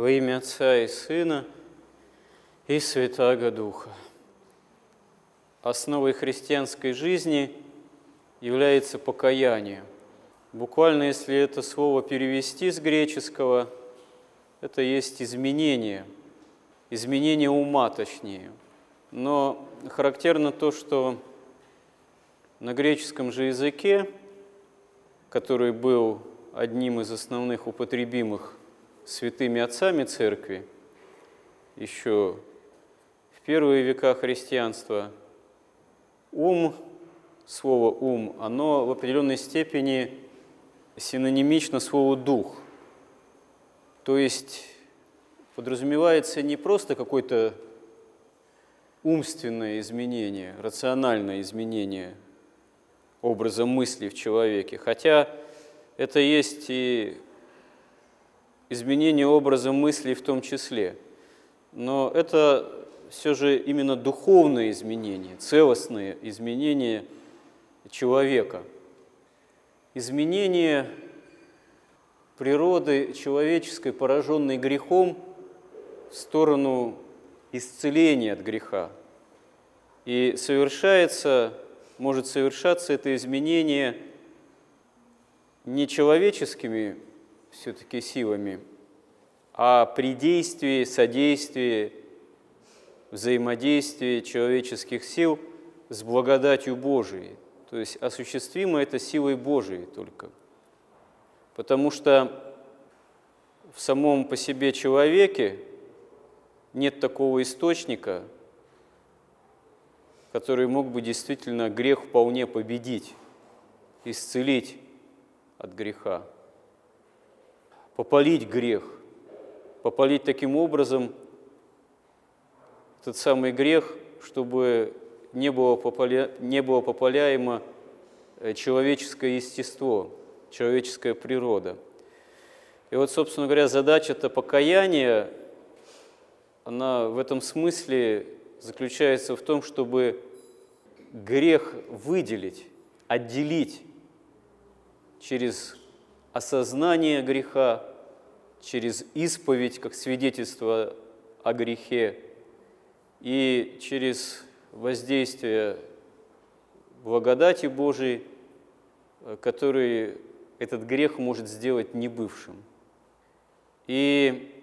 Во имя Отца и Сына и Святаго Духа. Основой христианской жизни является покаяние. Буквально, если это слово перевести с греческого, это есть изменение, изменение ума точнее. Но характерно то, что на греческом же языке, который был одним из основных употребимых святыми отцами церкви, еще в первые века христианства, ум, слово ум, оно в определенной степени синонимично слову дух. То есть подразумевается не просто какое-то умственное изменение, рациональное изменение образа мысли в человеке, хотя это есть и изменение образа мысли в том числе. Но это все же именно духовное изменение, целостное изменение человека. Изменение природы человеческой, пораженной грехом, в сторону исцеления от греха. И совершается, может совершаться это изменение не человеческими все-таки силами, а при действии, содействии, взаимодействии человеческих сил с благодатью Божией. То есть осуществимо это силой Божией только. Потому что в самом по себе человеке нет такого источника, который мог бы действительно грех вполне победить, исцелить от греха попалить грех, попалить таким образом этот самый грех, чтобы не было, попаля... не было попаляемо э, человеческое естество, человеческая природа. И вот, собственно говоря, задача-то покаяния, она в этом смысле заключается в том, чтобы грех выделить, отделить через осознание греха, через исповедь как свидетельство о грехе и через воздействие благодати Божией, который этот грех может сделать небывшим. И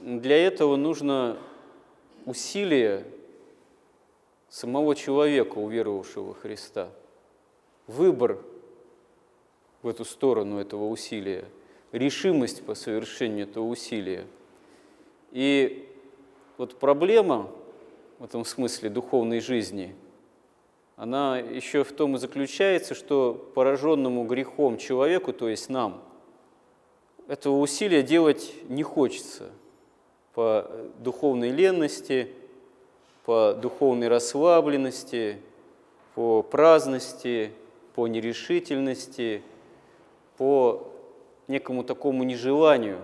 для этого нужно усилие самого человека, уверовавшего Христа, выбор в эту сторону этого усилия – решимость по совершению этого усилия. И вот проблема в этом смысле духовной жизни, она еще в том и заключается, что пораженному грехом человеку, то есть нам, этого усилия делать не хочется по духовной ленности, по духовной расслабленности, по праздности, по нерешительности, по некому такому нежеланию,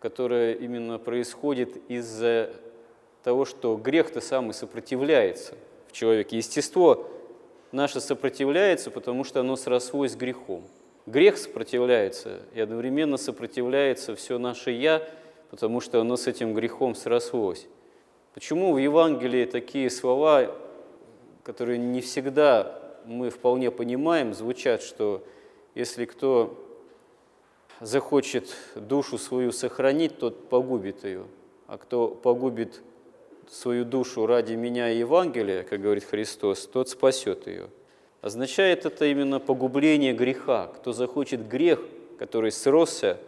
которое именно происходит из-за того, что грех-то сам и сопротивляется в человеке. Естество наше сопротивляется, потому что оно срослось с грехом. Грех сопротивляется, и одновременно сопротивляется все наше «я», потому что оно с этим грехом срослось. Почему в Евангелии такие слова, которые не всегда мы вполне понимаем, звучат, что если кто захочет душу свою сохранить, тот погубит ее. А кто погубит свою душу ради меня и Евангелия, как говорит Христос, тот спасет ее. Означает это именно погубление греха. Кто захочет грех, который сросся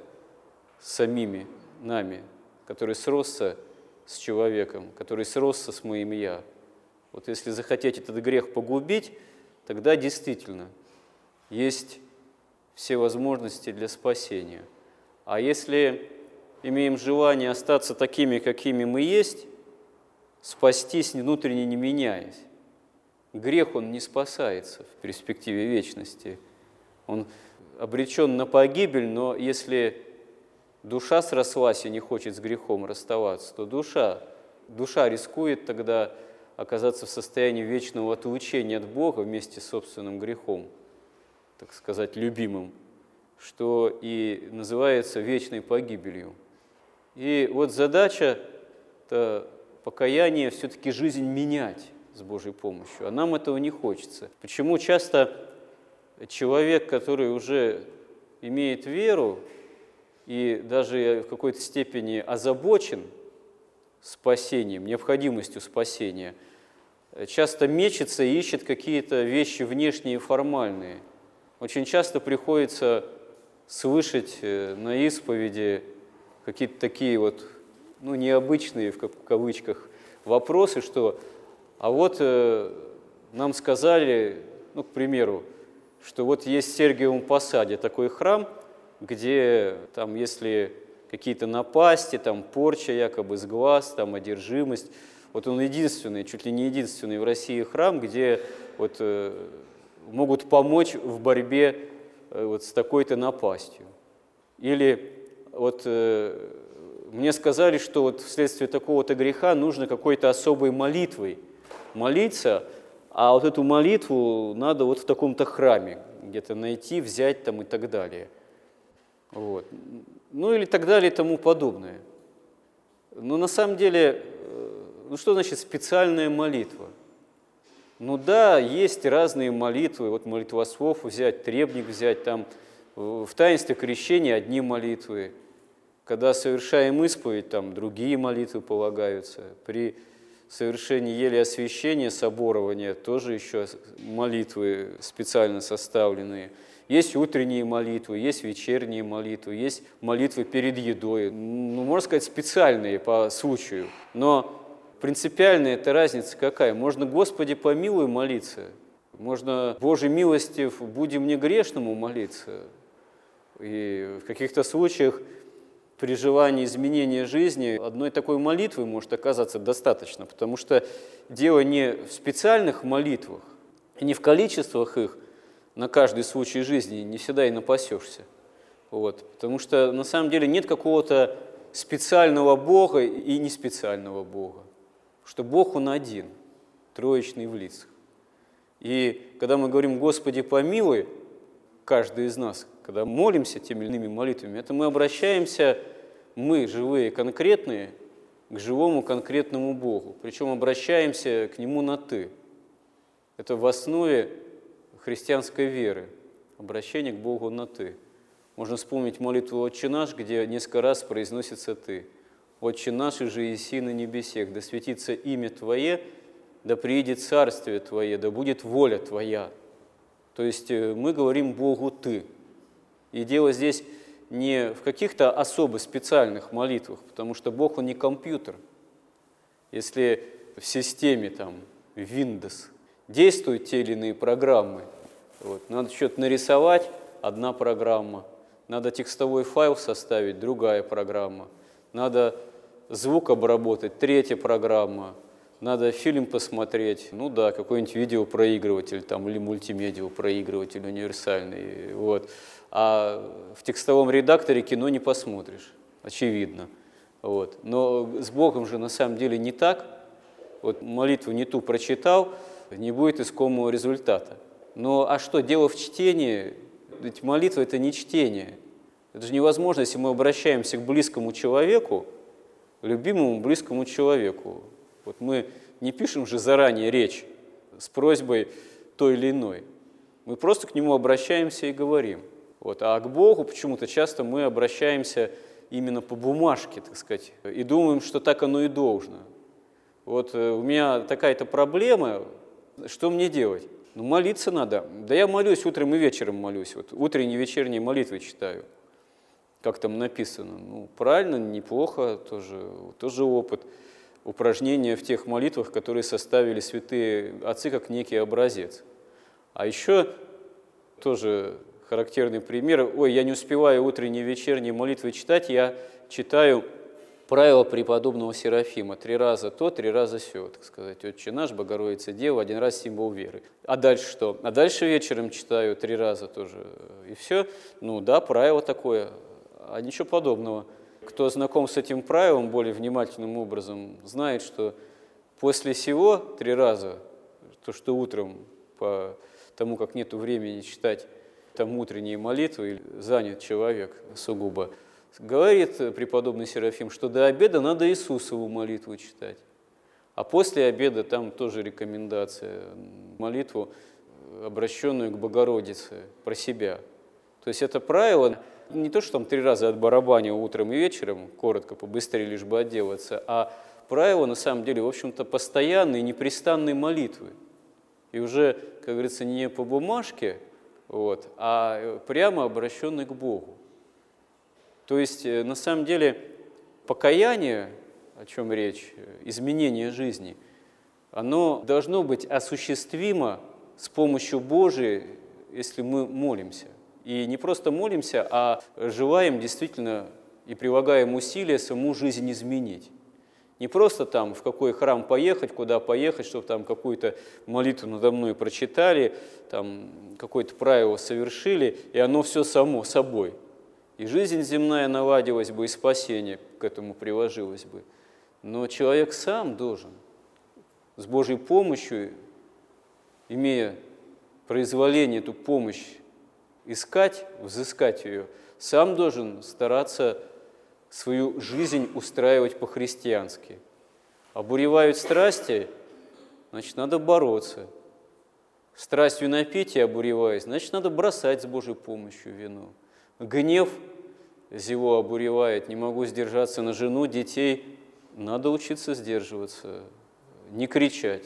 с самими нами, который сросся с человеком, который сросся с моим «я». Вот если захотеть этот грех погубить, тогда действительно есть все возможности для спасения. А если имеем желание остаться такими, какими мы есть, спастись внутренне не меняясь, грех, он не спасается в перспективе вечности. Он обречен на погибель, но если душа срослась и не хочет с грехом расставаться, то душа, душа рискует тогда оказаться в состоянии вечного отлучения от Бога вместе с собственным грехом так сказать, любимым, что и называется вечной погибелью. И вот задача это покаяние все-таки жизнь менять с Божьей помощью. А нам этого не хочется. Почему часто человек, который уже имеет веру и даже в какой-то степени озабочен спасением, необходимостью спасения, часто мечется и ищет какие-то вещи внешние и формальные. Очень часто приходится слышать э, на исповеди какие-то такие вот, ну, необычные, в кавычках, вопросы, что а вот э, нам сказали, ну, к примеру, что вот есть в Сергиевом Посаде такой храм, где там, если какие-то напасти, там порча якобы с глаз, там одержимость, вот он единственный, чуть ли не единственный в России храм, где вот, э, могут помочь в борьбе э, вот с такой-то напастью. Или вот э, мне сказали, что вот вследствие такого-то греха нужно какой-то особой молитвой молиться, а вот эту молитву надо вот в таком-то храме где-то найти, взять там и так далее. Вот. Ну или так далее и тому подобное. Но на самом деле, э, ну что значит специальная молитва? Ну да, есть разные молитвы, вот молитвослов взять, требник взять, там в таинстве крещения одни молитвы, когда совершаем исповедь, там другие молитвы полагаются, при совершении еле освящения, соборования, тоже еще молитвы специально составленные. Есть утренние молитвы, есть вечерние молитвы, есть молитвы перед едой. Ну, можно сказать, специальные по случаю. Но принципиальная эта разница какая? Можно «Господи, помилуй» молиться, можно «Божьей милости будем не грешному» молиться. И в каких-то случаях при желании изменения жизни одной такой молитвы может оказаться достаточно, потому что дело не в специальных молитвах, не в количествах их на каждый случай жизни, не всегда и напасешься. Вот. Потому что на самом деле нет какого-то специального Бога и не специального Бога. Что Бог Он один, троечный в лицах. И когда мы говорим «Господи, помилуй», каждый из нас, когда молимся теми или иными молитвами, это мы обращаемся, мы, живые, конкретные, к живому конкретному Богу. Причем обращаемся к Нему на «ты». Это в основе христианской веры, обращение к Богу на «ты». Можно вспомнить молитву «Отче наш», где несколько раз произносится «ты». «Отче наш, же еси на небесех, да светится имя Твое, да приидет царствие Твое, да будет воля Твоя». То есть э, мы говорим Богу «ты». И дело здесь не в каких-то особо специальных молитвах, потому что Бог, Он не компьютер. Если в системе там Windows действуют те или иные программы, вот, надо что-то нарисовать, одна программа, надо текстовой файл составить, другая программа, надо звук обработать, третья программа, надо фильм посмотреть, ну да, какой-нибудь видеопроигрыватель там, или мультимедиапроигрыватель универсальный. Вот а в текстовом редакторе кино не посмотришь, очевидно. Вот. Но с Богом же на самом деле не так. Вот молитву не ту прочитал, не будет искомого результата. Но а что, дело в чтении? Ведь молитва – это не чтение. Это же невозможно, если мы обращаемся к близкому человеку, любимому близкому человеку. Вот мы не пишем же заранее речь с просьбой той или иной. Мы просто к нему обращаемся и говорим – вот. А к Богу почему-то часто мы обращаемся именно по бумажке, так сказать, и думаем, что так оно и должно. Вот э, у меня такая-то проблема, что мне делать? Ну, молиться надо. Да я молюсь утром и вечером молюсь. Вот утренние и вечерние молитвы читаю. Как там написано. Ну, правильно, неплохо, тоже, тоже опыт. Упражнения в тех молитвах, которые составили святые отцы, как некий образец. А еще тоже характерный пример. Ой, я не успеваю утренние и вечерние молитвы читать, я читаю правило преподобного Серафима. Три раза то, три раза все, так сказать. Отче наш, Богородица Дева, один раз символ веры. А дальше что? А дальше вечером читаю три раза тоже. И все. Ну да, правило такое. А ничего подобного. Кто знаком с этим правилом более внимательным образом, знает, что после всего три раза, то, что утром по тому, как нет времени читать там утренние молитвы, занят человек сугубо, Говорит преподобный Серафим, что до обеда надо Иисусову молитву читать. А после обеда там тоже рекомендация, молитву, обращенную к Богородице, про себя. То есть это правило не то, что там три раза от барабаня утром и вечером, коротко, побыстрее, лишь бы отделаться, а правило, на самом деле, в общем-то, постоянной, непрестанной молитвы. И уже, как говорится, не по бумажке, вот, а прямо обращенный к Богу. То есть, э, на самом деле, покаяние, о чем речь, изменение жизни, оно должно быть осуществимо с помощью Божией, если мы молимся. И не просто молимся, а желаем действительно и прилагаем усилия саму жизнь изменить. Не просто там в какой храм поехать, куда поехать, чтобы там какую-то молитву надо мной прочитали, там какое-то правило совершили, и оно все само собой. И жизнь земная наладилась бы, и спасение к этому приложилось бы. Но человек сам должен с Божьей помощью, имея произволение, эту помощь искать, взыскать ее, сам должен стараться свою жизнь устраивать по-христиански. Обуревают страсти, значит, надо бороться. Страсть винопития обуреваясь, значит, надо бросать с Божьей помощью вину. Гнев зело обуревает, не могу сдержаться на жену, детей, надо учиться сдерживаться, не кричать,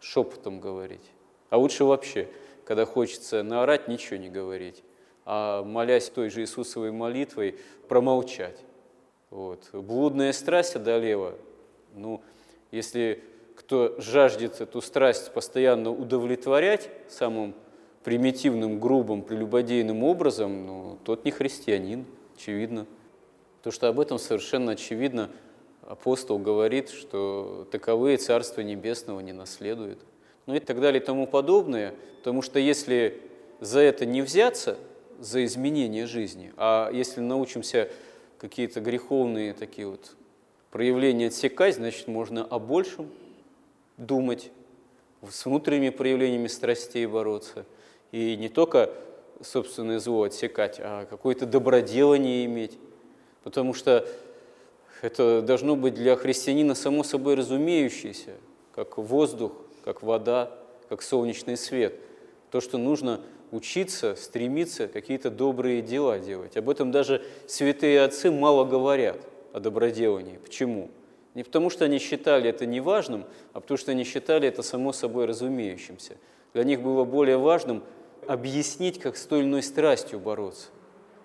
шепотом говорить. А лучше вообще, когда хочется наорать, ничего не говорить а молясь той же Иисусовой молитвой, промолчать. Вот. Блудная страсть одолела. Ну, если кто жаждет эту страсть постоянно удовлетворять самым примитивным, грубым, прелюбодейным образом, ну, тот не христианин, очевидно. То, что об этом совершенно очевидно, апостол говорит, что таковые Царство Небесного не наследуют. Ну и так далее и тому подобное, потому что если за это не взяться – за изменение жизни. А если научимся какие-то греховные такие вот проявления отсекать, значит, можно о большем думать, с внутренними проявлениями страстей бороться. И не только собственное зло отсекать, а какое-то доброделание иметь. Потому что это должно быть для христианина само собой разумеющееся, как воздух, как вода, как солнечный свет. То, что нужно учиться, стремиться какие-то добрые дела делать. Об этом даже святые отцы мало говорят, о доброделании. Почему? Не потому, что они считали это неважным, а потому, что они считали это само собой разумеющимся. Для них было более важным объяснить, как с той или иной страстью бороться,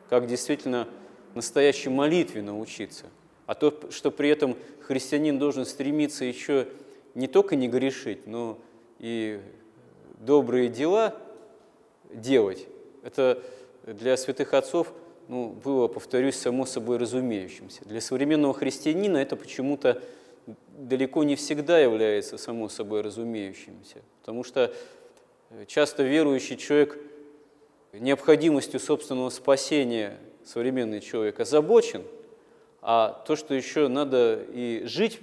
как действительно настоящей молитве научиться. А то, что при этом христианин должен стремиться еще не только не грешить, но и добрые дела – делать. Это для святых отцов ну, было, повторюсь, само собой разумеющимся. Для современного христианина это почему-то далеко не всегда является само собой разумеющимся, потому что э, часто верующий человек необходимостью собственного спасения современный человек озабочен, а то, что еще надо и жить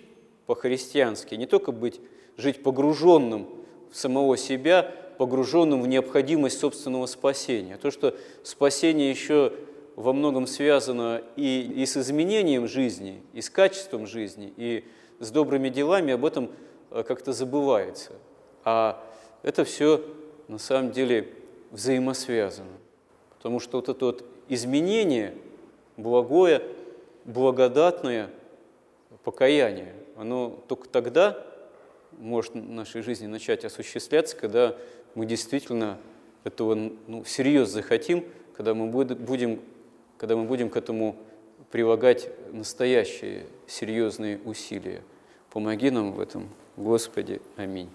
по-христиански, не только быть, жить погруженным в самого себя, погруженным в необходимость собственного спасения. То, что спасение еще во многом связано и, и с изменением жизни, и с качеством жизни, и с добрыми делами, об этом э, как-то забывается. А это все на самом деле взаимосвязано. Потому что вот это вот изменение, благое, благодатное покаяние, оно только тогда может в нашей жизни начать осуществляться, когда мы действительно этого ну, всерьез захотим, когда мы будем, когда мы будем к этому прилагать настоящие серьезные усилия. Помоги нам в этом, Господи. Аминь.